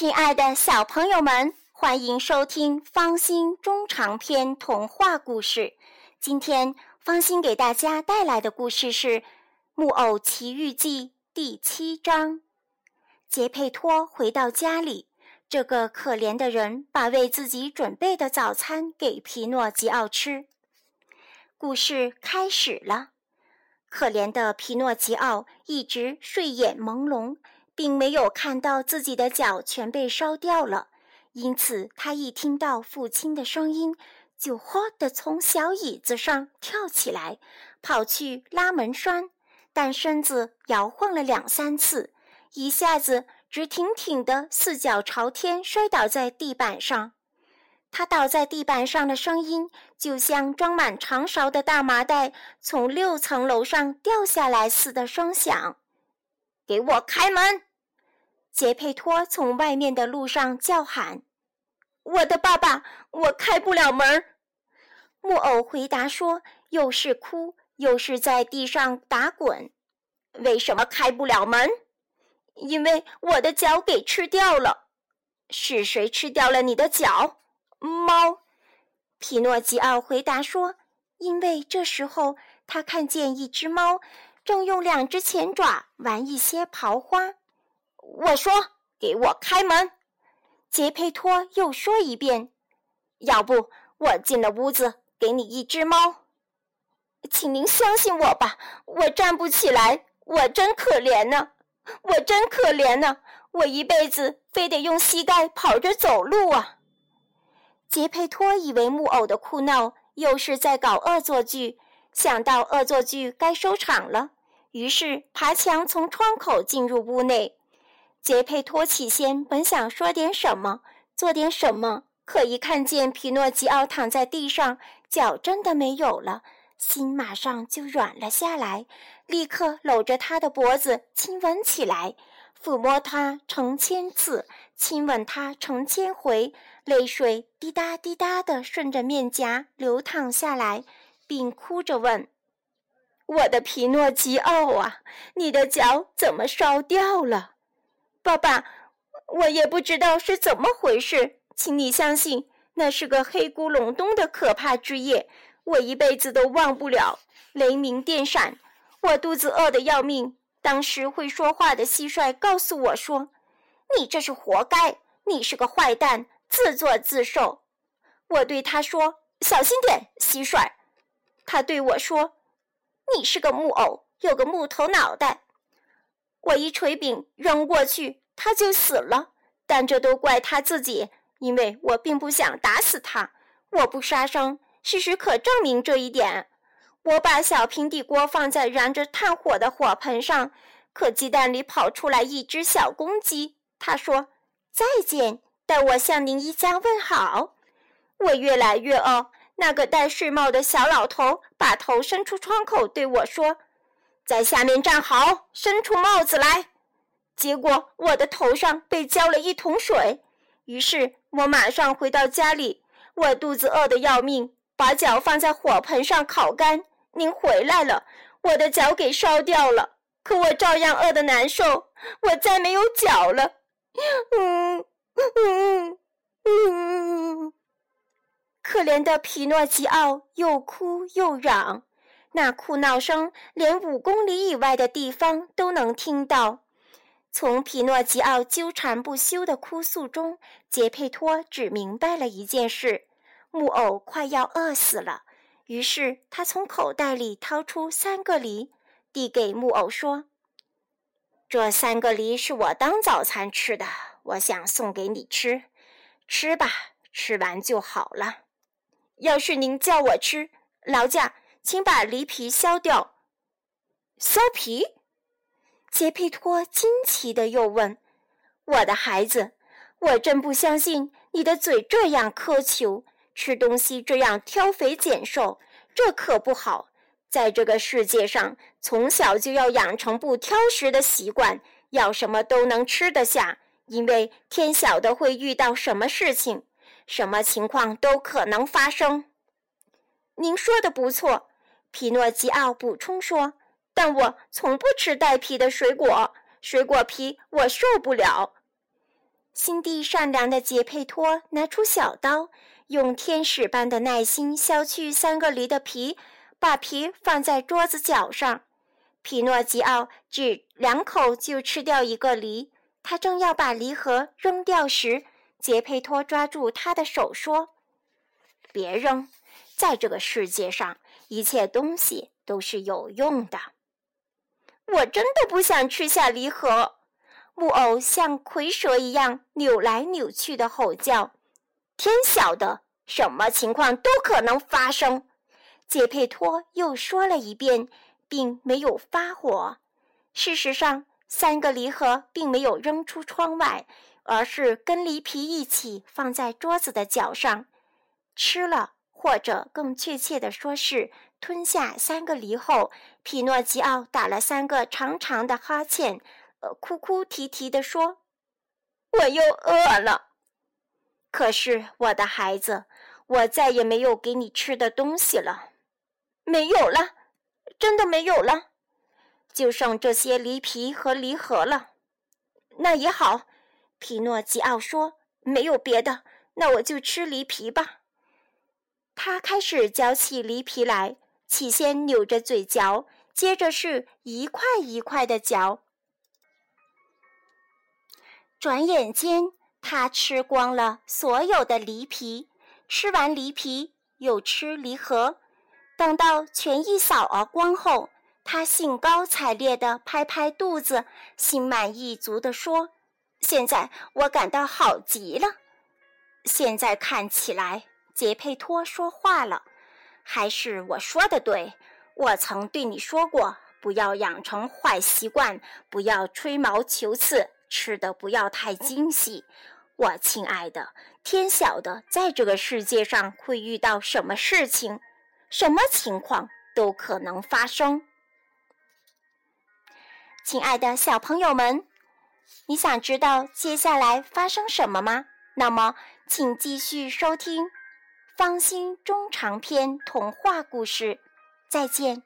亲爱的小朋友们，欢迎收听方心中长篇童话故事。今天方心给大家带来的故事是《木偶奇遇记》第七章。杰佩托回到家里，这个可怜的人把为自己准备的早餐给皮诺吉奥吃。故事开始了，可怜的皮诺吉奥一直睡眼朦胧。并没有看到自己的脚全被烧掉了，因此他一听到父亲的声音，就哗地从小椅子上跳起来，跑去拉门栓，但身子摇晃了两三次，一下子直挺挺的四脚朝天摔倒在地板上。他倒在地板上的声音，就像装满长勺的大麻袋从六层楼上掉下来似的声响。给我开门！杰佩托从外面的路上叫喊：“我的爸爸，我开不了门。”木偶回答说：“又是哭，又是在地上打滚。为什么开不了门？因为我的脚给吃掉了。是谁吃掉了你的脚？猫。”皮诺吉奥回答说：“因为这时候他看见一只猫正用两只前爪玩一些刨花。”我说：“给我开门！”杰佩托又说一遍：“要不我进了屋子，给你一只猫。”请您相信我吧，我站不起来，我真可怜呢，我真可怜呢，我一辈子非得用膝盖跑着走路啊！杰佩托以为木偶的哭闹又是在搞恶作剧，想到恶作剧该收场了，于是爬墙从窗口进入屋内。杰佩托起先本想说点什么，做点什么，可一看见皮诺吉奥躺在地上，脚真的没有了，心马上就软了下来，立刻搂着他的脖子亲吻起来，抚摸他成千次，亲吻他成千回，泪水滴答滴答地顺着面颊流淌下来，并哭着问：“我的皮诺吉奥啊，你的脚怎么烧掉了？”爸爸，我也不知道是怎么回事，请你相信，那是个黑咕隆咚的可怕之夜，我一辈子都忘不了。雷鸣电闪，我肚子饿得要命。当时会说话的蟋蟀告诉我说：“你这是活该，你是个坏蛋，自作自受。”我对他说：“小心点，蟋蟀。”他对我说：“你是个木偶，有个木头脑袋。”我一锤柄扔过去，他就死了。但这都怪他自己，因为我并不想打死他。我不杀生，事实可证明这一点。我把小平底锅放在燃着炭火的火盆上，可鸡蛋里跑出来一只小公鸡。他说：“再见，代我向您一家问好。”我越来越饿。那个戴睡帽的小老头把头伸出窗口对我说。在下面站好，伸出帽子来。结果我的头上被浇了一桶水，于是我马上回到家里。我肚子饿得要命，把脚放在火盆上烤干。您回来了，我的脚给烧掉了，可我照样饿得难受。我再没有脚了。嗯嗯嗯，可怜的皮诺吉奥又哭又嚷。那哭闹声连五公里以外的地方都能听到。从皮诺吉奥纠缠不休的哭诉中，杰佩托只明白了一件事：木偶快要饿死了。于是他从口袋里掏出三个梨，递给木偶说：“这三个梨是我当早餐吃的，我想送给你吃，吃吧，吃完就好了。要是您叫我吃，劳驾。”请把梨皮削掉。削皮？杰佩托惊奇的又问：“我的孩子，我真不相信你的嘴这样苛求，吃东西这样挑肥拣瘦，这可不好。在这个世界上，从小就要养成不挑食的习惯，要什么都能吃得下，因为天晓得会遇到什么事情，什么情况都可能发生。”您说的不错。皮诺吉奥补充说：“但我从不吃带皮的水果，水果皮我受不了。”心地善良的杰佩托拿出小刀，用天使般的耐心削去三个梨的皮，把皮放在桌子角上。皮诺吉奥只两口就吃掉一个梨。他正要把梨核扔掉时，杰佩托抓住他的手说：“别扔，在这个世界上，一切东西都是有用的。”我真的不想吃下梨核。木偶像蝰蛇一样扭来扭去的吼叫：“天晓得，什么情况都可能发生。”杰佩托又说了一遍，并没有发火。事实上，三个梨核并没有扔出窗外，而是跟梨皮一起放在桌子的角上，吃了，或者更确切的说是吞下三个梨后，皮诺吉奥打了三个长长的哈欠。呃，哭哭啼啼地说：“我又饿了。可是，我的孩子，我再也没有给你吃的东西了，没有了，真的没有了，就剩这些梨皮和梨核了。那也好。”皮诺吉奥说：“没有别的，那我就吃梨皮吧。”他开始嚼起梨皮来，起先扭着嘴嚼，接着是一块一块的嚼。转眼间，他吃光了所有的梨皮。吃完梨皮，又吃梨核。等到全一扫而光后，他兴高采烈地拍拍肚子，心满意足地说：“现在我感到好极了。”现在看起来，杰佩托说话了：“还是我说的对。我曾对你说过，不要养成坏习惯，不要吹毛求疵。”吃的不要太精细，我亲爱的，天晓得在这个世界上会遇到什么事情，什么情况都可能发生。亲爱的小朋友们，你想知道接下来发生什么吗？那么，请继续收听《方心中长篇童话故事》，再见。